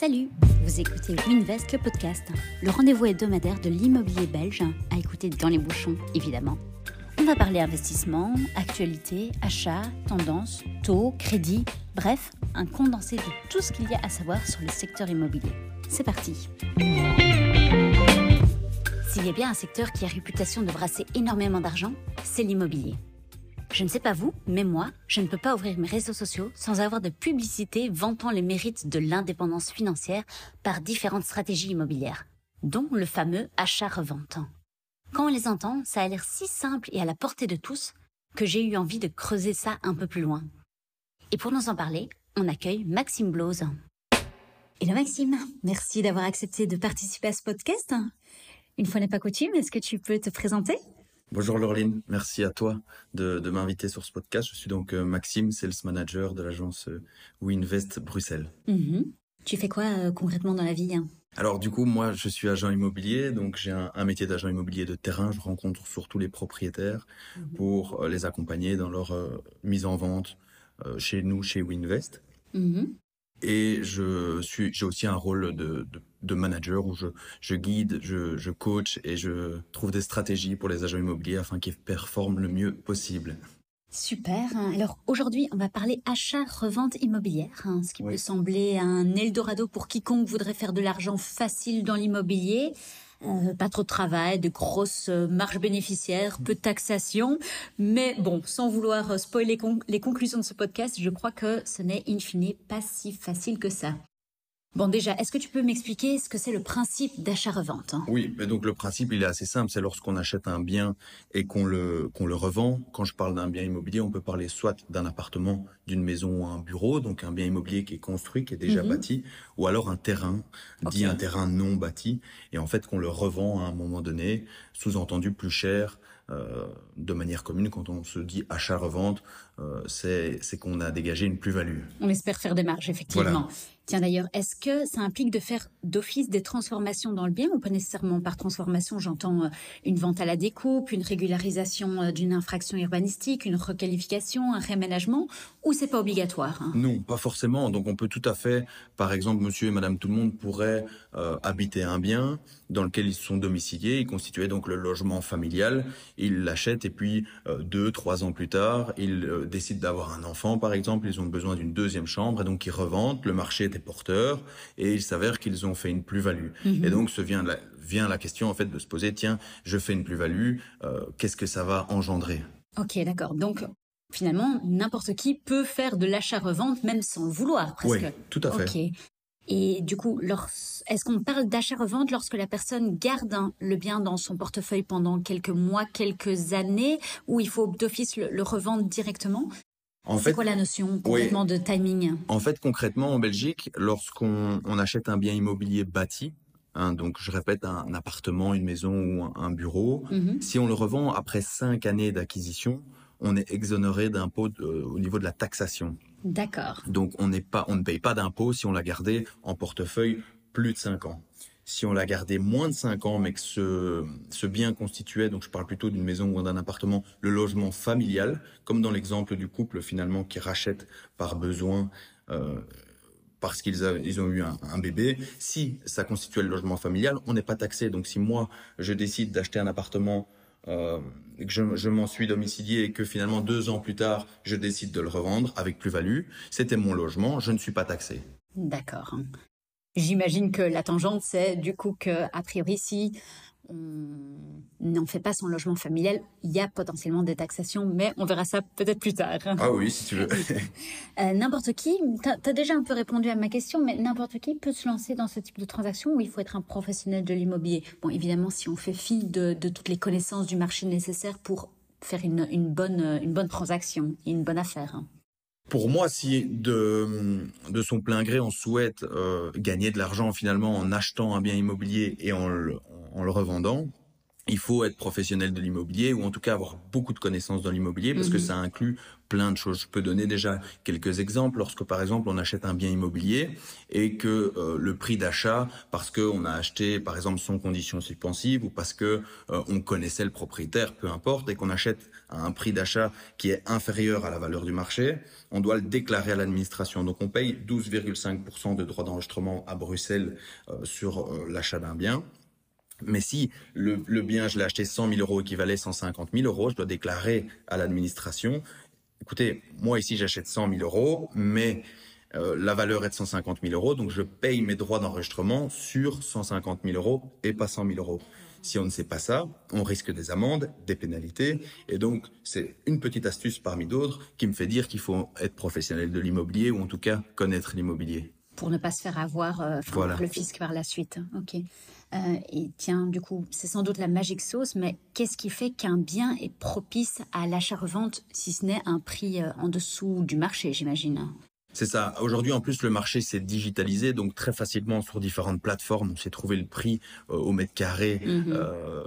Salut, vous écoutez Winvest, le podcast, le rendez-vous hebdomadaire de l'immobilier belge, à écouter dans les bouchons, évidemment. On va parler investissement, actualité, achat, tendance, taux, crédit, bref, un condensé de tout ce qu'il y a à savoir sur le secteur immobilier. C'est parti S'il y a bien un secteur qui a réputation de brasser énormément d'argent, c'est l'immobilier. Je ne sais pas vous, mais moi, je ne peux pas ouvrir mes réseaux sociaux sans avoir de publicité vantant les mérites de l'indépendance financière par différentes stratégies immobilières, dont le fameux achat-revente. Quand on les entend, ça a l'air si simple et à la portée de tous que j'ai eu envie de creuser ça un peu plus loin. Et pour nous en parler, on accueille Maxime Blose. Hello Maxime, merci d'avoir accepté de participer à ce podcast. Une fois n'est pas coutume, est-ce que tu peux te présenter? Bonjour Laureline, merci à toi de, m'inviter sur ce podcast. Je suis donc euh, Maxime, sales manager de l'agence euh, WeInvest Bruxelles. Mhm. Tu fais quoi euh, concrètement dans la vie hein? Alors du coup, moi, je suis agent immobilier, donc j'ai un, métier d'agent immobilier de terrain. Je rencontre surtout les propriétaires mhm. pour les accompagner dans leur mise en vente chez nous, chez WeInvest. Mhm. Et je suis, j'ai aussi un rôle de, de, manager où je, je guide, je, je, coach et je trouve des stratégies pour les agents immobiliers afin qu'ils performent le mieux possible. Super. Alors aujourd'hui, on va parler achat-revente immobilière, hein, ce qui peut sembler un Eldorado pour quiconque voudrait faire de l'argent facile dans l'immobilier. Euh, pas trop de travail, de grosses euh, marges bénéficiaires, peu de taxation. Mais bon, sans vouloir euh, spoiler les conclusions de ce podcast, je crois que ce n'est in fine pas si facile que ça. Bon, déjà, est-ce que tu peux m'expliquer ce que c'est le principe d'achat-revente hein? Oui, mais donc le principe, il est assez simple. C'est lorsqu'on achète un bien et qu'on le, qu'on le revend. Quand je parle d'un bien immobilier, on peut parler soit d'un appartement, d'une maison ou un bureau, donc un bien immobilier qui est construit, qui est déjà mhm. bâti, ou alors un terrain, dit un terrain non bâti, et en fait qu'on le revend à un moment donné, sous-entendu plus cher, euh, de manière commune, quand on se dit achat-revente, euh, c'est qu'on a dégagé une plus-value. On espère faire des marges, effectivement. Tiens d'ailleurs, est-ce que ça implique de faire d'office des transformations dans le bien ou pas nécessairement par transformation J'entends euh, une vente à la découpe, une régularisation euh, d'une infraction urbanistique, une requalification, un réaménagement, ou c'est pas obligatoire hein? Non, pas forcément. Donc on peut tout à fait, par exemple, Monsieur et Madame tout le monde pourraient euh, habiter un bien dans lequel ils sont domiciliés, ils constituaient donc le logement familial, ils l'achètent et puis deux, trois ans plus tard, ils décident d'avoir un enfant, par exemple, ils ont besoin d'une deuxième chambre et donc ils revendent. Le marché est porteurs et il s'avère qu'ils ont fait une plus-value. Mhm. Et donc se vient la, vient la question en fait de se poser tiens, je fais une plus-value, euh, qu'est-ce que ça va engendrer? Ok, d'accord. Donc finalement, n'importe qui peut faire de l'achat-revente même sans le vouloir presque. Oui, tout à fait. Et du coup, est-ce qu'on parle d'achat-revente lorsque la personne garde le bien dans son portefeuille pendant quelques mois, quelques années, ou il faut d'office le, revendre directement? C'est quoi la notion concrètement de timing? En fait, concrètement, en Belgique, lorsqu'on achète un bien immobilier bâti, hein, donc je répète, un, appartement, une maison ou un, bureau, mhm. si on le revend après cinq années d'acquisition, on est exonéré d'impôt au niveau de la taxation. D'accord. Donc on pas, on ne paye pas d'impôt si on l'a gardé en portefeuille plus de cinq ans si on l'a gardé moins de 5 ans, mais que ce, ce bien constituait, donc je parle plutôt d'une maison ou d'un appartement, le logement familial, comme dans l'exemple du couple finalement qui rachète par besoin euh, parce qu'ils ils ont eu un, bébé, si ça constituait le logement familial, on n'est pas taxé. Donc si moi, je décide d'acheter un appartement euh, que je, je m'en suis domicilié et que finalement deux ans plus tard, je décide de le revendre avec plus-value, c'était mon logement, je ne suis pas taxé. D'accord. J'imagine que la tangente, c'est du coup que, a priori, si on n'en fait pas son logement familial, il y a potentiellement des taxations, mais on verra ça peut-être plus tard. Ah oui, si tu veux. Euh, n'importe qui, tu as, déjà un peu répondu à ma question, mais n'importe qui peut se lancer dans ce type de transaction où il faut être un professionnel de l'immobilier. Bon, évidemment, si on fait fi de, toutes les connaissances du marché nécessaires pour faire une, bonne, une bonne transaction et une bonne affaire. Pour moi, si de, de son plein gré on souhaite euh, gagner de l'argent finalement en achetant un bien immobilier et en le, en le revendant, il faut être professionnel de l'immobilier ou en tout cas avoir beaucoup de connaissances dans l'immobilier parce que mhm. ça inclut plein de choses. Je peux donner déjà quelques exemples. Lorsque par exemple on achète un bien immobilier et que euh, le prix d'achat, parce qu'on a acheté par exemple sans condition suspensive ou parce que euh, on connaissait le propriétaire, peu importe, et qu'on achète à un prix d'achat qui est inférieur à la valeur du marché, on doit le déclarer à l'administration. Donc on paye 12,5% de droits d'enregistrement à Bruxelles euh, sur l'achat d'un bien. Mais si le, bien, je l'ai acheté 100 000 euros, équivalait 150 000 euros, je dois déclarer à l'administration, écoutez, moi ici j'achète 100 000 euros, mais euh, la valeur est de 150 000 euros, donc je paye mes droits d'enregistrement sur 150 000 euros et pas 100 000 euros. Si on ne sait pas ça, on risque des amendes, des pénalités, et donc c'est une petite astuce parmi d'autres qui me fait dire qu'il faut être professionnel de l'immobilier ou en tout cas connaître l'immobilier. Pour ne pas se faire avoir euh, le fisc par la suite. Ok. Euh, et tiens, du coup, c'est sans doute la magique sauce, mais qu'est-ce qui fait qu'un bien est propice à l'achat-revente, si ce n'est un prix euh, en dessous du marché, j'imagine? C'est ça. Aujourd'hui, en plus, le marché s'est digitalisé, donc très facilement sur différentes plateformes, on s'est trouvé le prix euh, au mètre carré mhm. euh,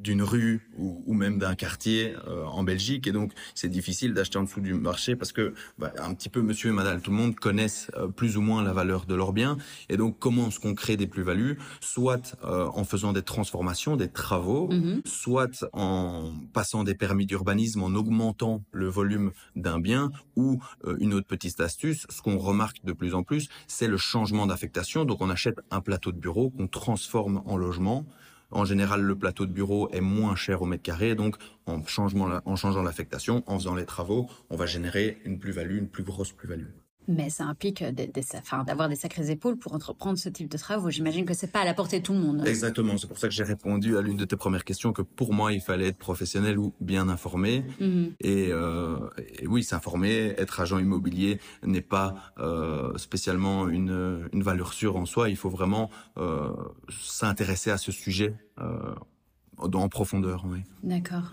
d'une rue ou, même d'un quartier euh, en Belgique, et donc c'est difficile d'acheter en dessous du marché parce que bah, un petit peu Monsieur et Madame tout le monde connaissent plus ou moins la valeur de leurs biens, et donc comment est-ce qu'on crée des plus-values, soit en faisant des transformations, des travaux, mhm. soit en passant des permis d'urbanisme, en augmentant le volume d'un bien, ou une autre petite astuce ce qu'on remarque de plus en plus, c'est le changement d'affectation. Donc on achète un plateau de bureau qu'on transforme en logement. En général, le plateau de bureau est moins cher au mètre carré, donc en, en changeant l'affectation, en faisant les travaux, on va générer une plus-value, une plus grosse plus-value. Mais ça implique d'avoir des sacrées épaules pour entreprendre ce type de travaux. J'imagine que c'est pas à la portée de tout le monde. Exactement. C'est pour ça que j'ai répondu à l'une de tes premières questions que pour moi, il fallait être professionnel ou bien informé. Mhm. Euh, et, oui, s'informer, être agent immobilier n'est pas euh, spécialement une, une valeur sûre en soi. Il faut vraiment euh, s'intéresser à ce sujet en profondeur. Oui. D'accord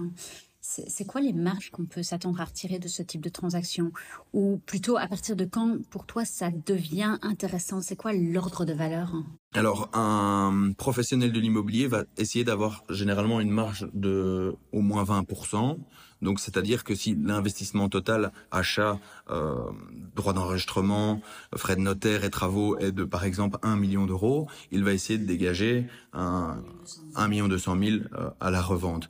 c'est quoi les marges qu'on peut s'attendre à retirer de ce type de transaction? Ou plutôt, à partir de quand, pour toi, ça devient intéressant? C'est quoi l'ordre de valeur? Alors, un professionnel de l'immobilier va essayer d'avoir généralement une marge de au moins 20%. Donc, c'est-à-dire que si l'investissement total, achat, euh, droit d'enregistrement, frais de notaire et travaux est de, par exemple, 1 million d'euros, il va essayer de dégager un, 1 million 200 000 euh, à la revente.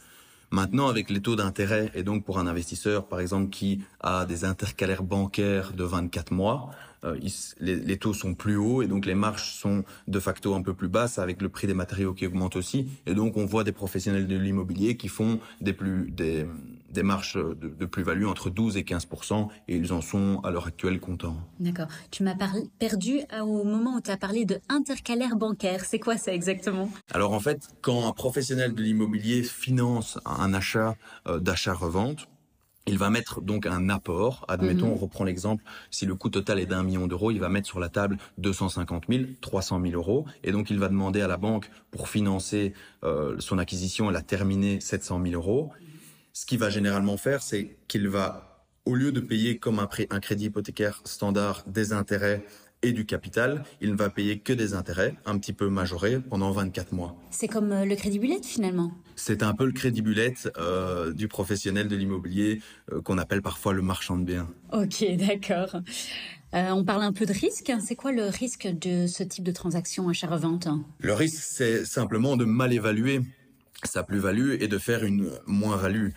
Maintenant, avec les taux d'intérêt, et donc pour un investisseur, par exemple, qui a des intercalaires bancaires de 24 mois, euh, les, taux sont plus hauts et donc les marges sont de facto un peu plus basses avec le prix des matériaux qui augmente aussi. Et donc on voit des professionnels de l'immobilier qui font des plus des, des marges de, plus-value entre 12 et 15 et ils en sont à l'heure actuelle contents. D'accord. Tu m'as perdu au moment où tu as parlé de intercalaire bancaire. C'est quoi ça exactement? Alors en fait, quand un professionnel de l'immobilier finance un achat euh, d'achat-revente, il va mettre donc un apport. Admettons, mhm. on reprend l'exemple, si le coût total est d'un million d'euros, il va mettre sur la table 250 000, 300 000 euros. Et donc, il va demander à la banque, pour financer euh, son acquisition, elle a terminé 700 000 euros. Ce qu'il va généralement faire, c'est qu'il va, au lieu de payer comme un, un crédit hypothécaire standard des intérêts et du capital, il ne va payer que des intérêts, un petit peu majorés, pendant 24 mois. C'est comme euh, le crédit bullet finalement C'est un peu le crédit bullet euh, du professionnel de l'immobilier euh, qu'on appelle parfois le marchand de biens. Ok, d'accord. on parle un peu de risque. C'est quoi le risque de ce type de transaction achat-revente? Le risque, c'est simplement de mal évaluer sa plus-value et de faire une moins-value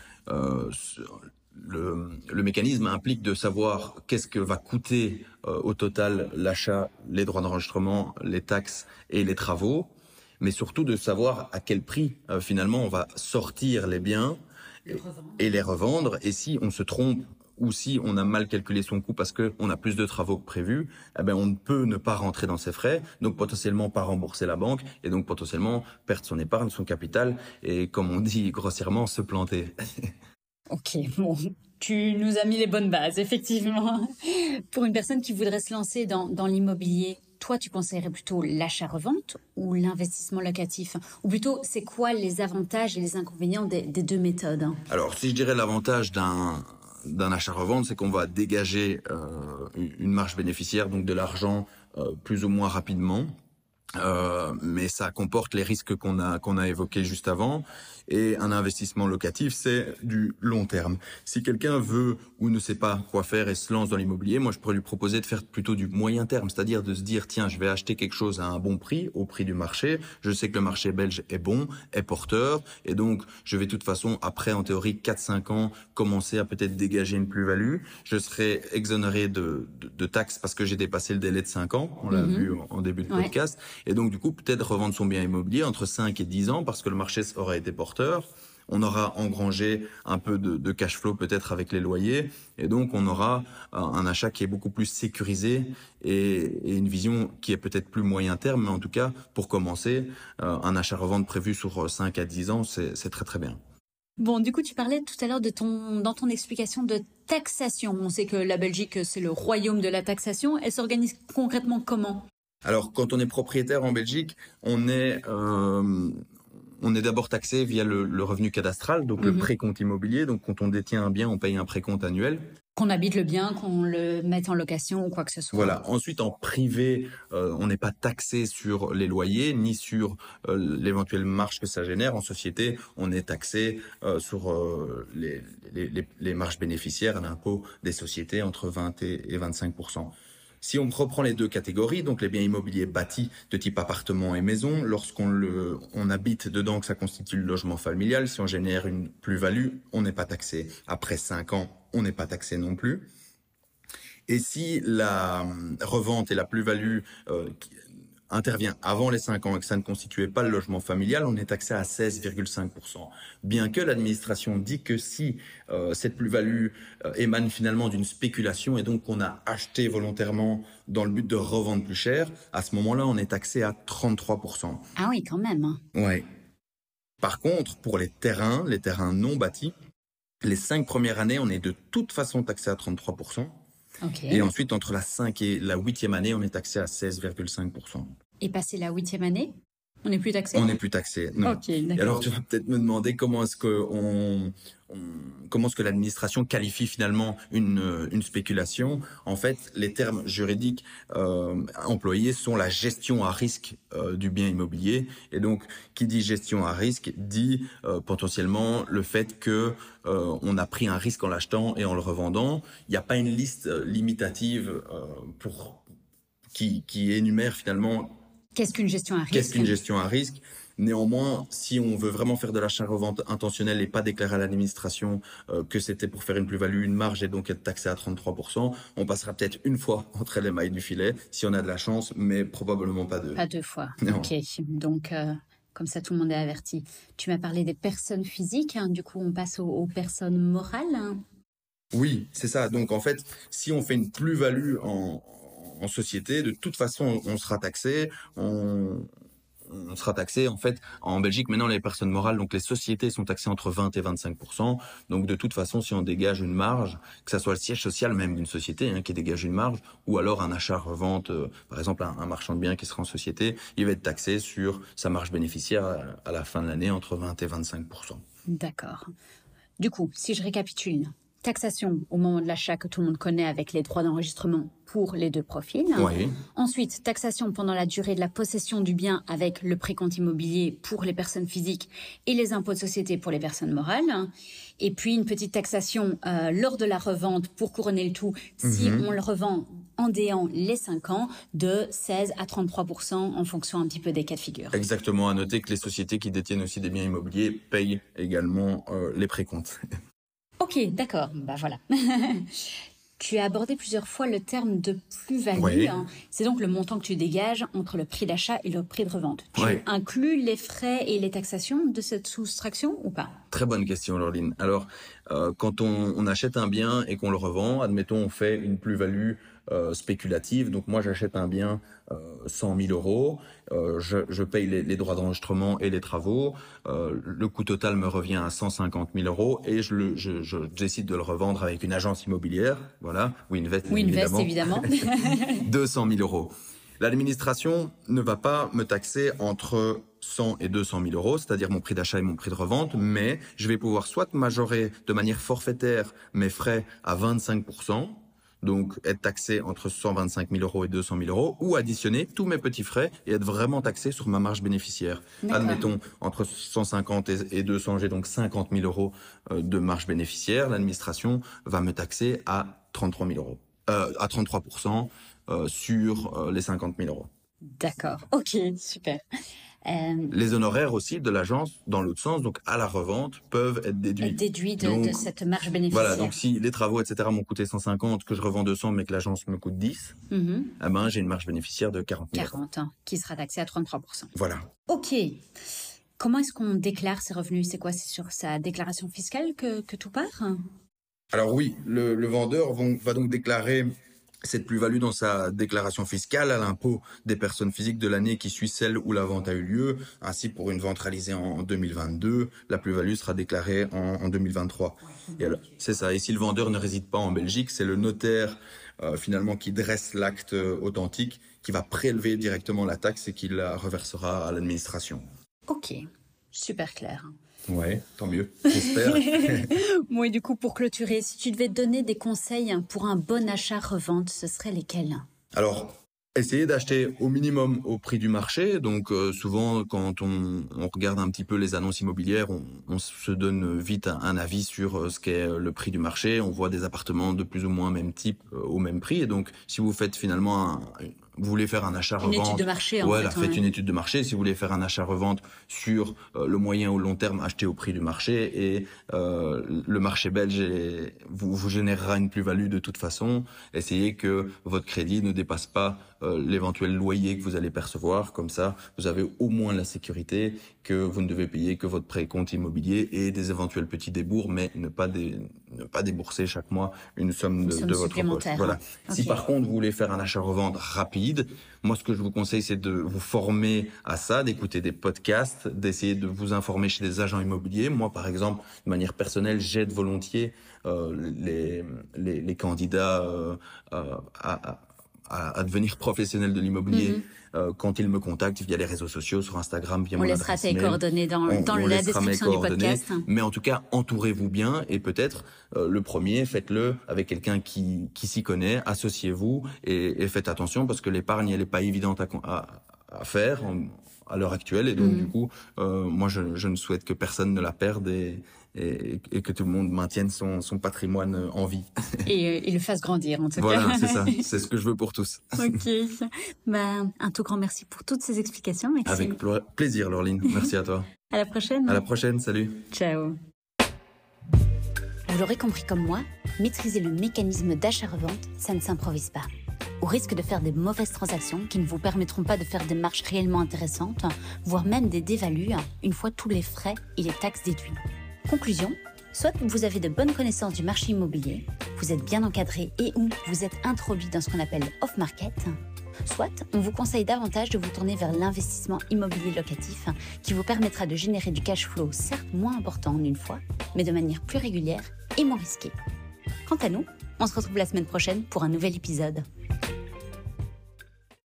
le, le, mécanisme implique de savoir qu'est-ce que va coûter euh, au total l'achat, les droits d'enregistrement, les taxes et les travaux, mais surtout de savoir à quel prix euh, finalement on va sortir les biens et, les revendre. Et si on se trompe ou si on a mal calculé son coût parce qu'on a plus de travaux que prévu, eh ben on ne peut ne pas rentrer dans ses frais, donc potentiellement pas rembourser la banque et donc potentiellement perdre son épargne, son capital et comme on dit grossièrement se planter. Ok, bon, tu nous as mis les bonnes bases, effectivement. Pour une personne qui voudrait se lancer dans, dans l'immobilier, toi, tu conseillerais plutôt l'achat-revente ou l'investissement locatif? Ou plutôt, c'est quoi les avantages et les inconvénients des, deux méthodes? Alors, si je dirais l'avantage d'un d'un achat-revente, c'est qu'on va dégager euh, une marge bénéficiaire, donc de l'argent euh, plus ou moins rapidement. Euh, mais ça comporte les risques qu'on a qu'on a évoqués juste avant. Et un investissement locatif, c'est du long terme. Si quelqu'un veut ou ne sait pas quoi faire et se lance dans l'immobilier, moi je pourrais lui proposer de faire plutôt du moyen terme, c'est-à-dire de se dire tiens, je vais acheter quelque chose à un bon prix, au prix du marché. Je sais que le marché belge est bon, est porteur, et donc je vais de toute façon après en théorie 4-5 ans commencer à peut-être dégager une plus-value. Je serai exonéré de, de, taxes parce que j'ai dépassé le délai de 5 ans. On l'a mhm. vu en, début de podcast. Et donc, du coup, peut-être revendre son bien immobilier entre 5 et 10 ans parce que le marché aura été porteur. On aura engrangé un peu de, cash flow peut-être avec les loyers. Et donc, on aura euh, un achat qui est beaucoup plus sécurisé et, une vision qui est peut-être plus moyen terme. Mais en tout cas, pour commencer, euh, un achat-revente prévu sur 5 à 10 ans, c'est très très bien. Bon, du coup, tu parlais tout à l'heure de ton, dans ton explication de taxation. On sait que la Belgique, c'est le royaume de la taxation. Elle s'organise concrètement comment? Alors, quand on est propriétaire en Belgique, on est euh, on est d'abord taxé via le, revenu cadastral, donc le mhm. précompte immobilier. Donc, quand on détient un bien, on paye un précompte annuel. Qu'on habite le bien, qu'on le mette en location ou quoi que ce soit. Voilà. Ensuite, en privé, euh, on n'est pas taxé sur les loyers ni sur euh, l'éventuelle marge que ça génère. En société, on est taxé sur les, les, marges bénéficiaires à l'impôt des sociétés entre 20 et 25 si on reprend les deux catégories, donc les biens immobiliers bâtis de type appartement et maison, lorsqu'on habite dedans, que ça constitue le logement familial, si on génère une plus-value, on n'est pas taxé. Après cinq ans, on n'est pas taxé non plus. Et si la revente et la plus-value euh, intervient avant les 5 ans et que ça ne constituait pas le logement familial, on est taxé à 16,5%. Bien que l'administration dit que si euh, cette plus-value euh, émane finalement d'une spéculation et donc qu'on a acheté volontairement dans le but de revendre plus cher, à ce moment-là, on est taxé à 33%. Ah oui, quand même. Hein. Ouais. Par contre, pour les terrains, les terrains non bâtis, les 5 premières années, on est de toute façon taxé à 33%. Et ensuite, entre la 5 et la 8e année, on est taxé à 16,5%. Et passer la huitième année, on n'est plus taxé On n'est plus taxé, non. alors tu vas peut-être me demander comment est-ce que on, comment est-ce que l'administration qualifie finalement une, une spéculation En fait, les termes juridiques euh, employés sont la gestion à risque euh, du bien immobilier. Et donc, qui dit gestion à risque dit euh, potentiellement le fait que on a pris un risque en l'achetant et en le revendant. Il n'y a pas une liste limitative pour qui, qui énumère finalement Qu'est-ce qu'une gestion à risque Qu'est-ce qu'une gestion à risque? Néanmoins, si on veut vraiment faire de l'achat-revente intentionnel et pas déclarer à l'administration euh, que c'était pour faire une plus-value, une marge et donc être taxé à 33%, on passera peut-être une fois entre les mailles du filet, si on a de la chance, mais probablement pas deux. Pas deux fois. Ok, donc euh, comme ça tout le monde est averti. Tu m'as parlé des personnes physiques, hein. du coup on passe aux, personnes morales. Hein. Oui, c'est ça. Donc en fait, si on fait une plus-value en, en société, de toute façon, on sera taxé. On, sera taxé en fait en Belgique maintenant les personnes morales donc les sociétés sont taxées entre 20 et 25% donc de toute façon si on dégage une marge que ça soit le siège social même d'une société hein, qui dégage une marge ou alors un achat revente euh, par exemple un, marchand de biens qui sera en société il va être taxé sur sa marge bénéficiaire à, à la fin de l'année entre 20 et 25% D'accord. Du coup, si je récapitule, taxation au moment de l'achat que tout le monde connaît avec les droits d'enregistrement pour les deux profils. Ensuite, taxation pendant la durée de la possession du bien avec le précompte immobilier pour les personnes physiques et les impôts de société pour les personnes morales. Et puis une petite taxation euh, lors de la revente pour couronner le tout si mhm. on le revend en déant les 5 ans de 16 à 33 en fonction un petit peu des cas de figure. Exactement, à noter que les sociétés qui détiennent aussi des biens immobiliers payent également euh, les précomptes. Ok, d'accord. Bah voilà. tu as abordé plusieurs fois le terme de plus-value. Hein. C'est donc le montant que tu dégages entre le prix d'achat et le prix de revente. Tu inclus les frais et les taxations de cette soustraction ou pas? Très bonne question, Laureline. Alors, euh, quand on, achète un bien et qu'on le revend, admettons, on fait une plus-value euh, spéculative. Donc moi, j'achète un bien euh, 100 000 euros, euh, je, je, paye les, les droits d'enregistrement et les travaux. Euh, le coût total me revient à 150 000 euros et je, le, je, je, décide de le revendre avec une agence immobilière, voilà, Winvest, Winvest évidemment, évidemment. 200 000 euros. L'administration ne va pas me taxer entre 100 et 200 000 euros, c'est-à-dire mon prix d'achat et mon prix de revente, mais je vais pouvoir soit majorer de manière forfaitaire mes frais à 25 donc être taxé entre 125 000 euros et 200 000 euros, ou additionner tous mes petits frais et être vraiment taxé sur ma marge bénéficiaire. Admettons, entre 150 et 200, j'ai donc 50 000 euros euh, de marge bénéficiaire. L'administration va me taxer à 33 000 euros, euh, à 33 euh, sur euh, les 50 000 euros. D'accord. Ok, super. Euh, les honoraires aussi de l'agence, dans l'autre sens, donc à la revente, peuvent être déduits. Déduits de, de, cette marge bénéficiaire. Voilà, donc si les travaux, etc., m'ont coûté 150, que je revends 200, mais que l'agence me coûte 10, mm eh ben, j'ai une marge bénéficiaire de 40 000 40, hein, qui sera taxée à 33 Voilà. Ok. Comment est-ce qu'on déclare ces revenus? C'est quoi? C'est sur sa déclaration fiscale que, que tout part? Alors oui, le, le vendeur va donc déclarer cette plus-value dans sa déclaration fiscale à l'impôt des personnes physiques de l'année qui suit celle où la vente a eu lieu. Ainsi, pour une vente réalisée en 2022, la plus-value sera déclarée en, 2023. c'est ça. Et si le vendeur ne réside pas en Belgique, c'est le notaire euh, finalement qui dresse l'acte euh, authentique qui va prélever directement la taxe et qui la reversera à l'administration. Ok, super clair. Ouais, tant mieux, j'espère. Moi, du coup, pour clôturer, si tu devais donner des conseils pour un bon achat-revente, ce seraient lesquels? Alors, Essayez d'acheter au minimum au prix du marché. Donc euh, souvent, quand on, on, regarde un petit peu les annonces immobilières, on, on se donne vite un, avis sur euh, ce qu'est le prix du marché. On voit des appartements de plus ou moins même type euh, au même prix. Et donc, si vous faites finalement un, vous voulez faire un achat-revente. Une étude de marché, en voilà, faites une étude de marché. Si vous voulez faire un achat-revente sur euh, le moyen ou long terme, achetez au prix du marché et euh, le marché belge vous, vous générera une plus-value de toute façon. Essayez que votre crédit ne dépasse pas euh, l'éventuel loyer que vous allez percevoir. Comme ça, vous avez au moins la sécurité que vous ne devez payer que votre précompte immobilier et des éventuels petits débours, mais ne pas, ne pas débourser chaque mois une somme de, de votre poche. Voilà. Si par contre vous voulez faire un achat-revente rapide, moi ce que je vous conseille c'est de vous former à ça, d'écouter des podcasts, d'essayer de vous informer chez des agents immobiliers. Moi par exemple, de manière personnelle, j'aide volontiers euh, les, les, candidats euh, à, à à, à, devenir professionnel de l'immobilier mhm. euh, quand ils me contactent via les réseaux sociaux, sur Instagram, via on laissera tes coordonnées dans, dans la description du podcast. Mais en tout cas, entourez-vous bien et peut-être euh, le premier, faites-le avec quelqu'un qui, qui s'y connaît, associez-vous et, et, faites attention parce que l'épargne, elle n'est pas évidente à, à, à faire à l'heure actuelle et donc mhm. du coup, euh, moi je, je, ne souhaite que personne ne la perde et, et, et, que tout le monde maintienne son, son patrimoine en vie. Et, euh, le fasse grandir, en tout cas. Voilà, c'est ça. C'est ce que je veux pour tous. Ok. Bah, un tout grand merci pour toutes ces explications. Merci. Avec plaisir, Laureline. Merci à toi. à la prochaine. À la prochaine. Salut. Ciao. Vous l'aurez compris comme moi, maîtriser le mécanisme d'achat-revente, ça ne s'improvise pas. Au risque de faire des mauvaises transactions qui ne vous permettront pas de faire des marches réellement intéressantes, voire même des dévalues, une fois tous les frais et les taxes déduits. Conclusion, soit vous avez de bonnes connaissances du marché immobilier, vous êtes bien encadré et ou vous êtes introduit dans ce qu'on appelle off-market, soit on vous conseille davantage de vous tourner vers l'investissement immobilier locatif qui vous permettra de générer du cash flow certes moins important en une fois, mais de manière plus régulière et moins risquée. Quant à nous, on se retrouve la semaine prochaine pour un nouvel épisode.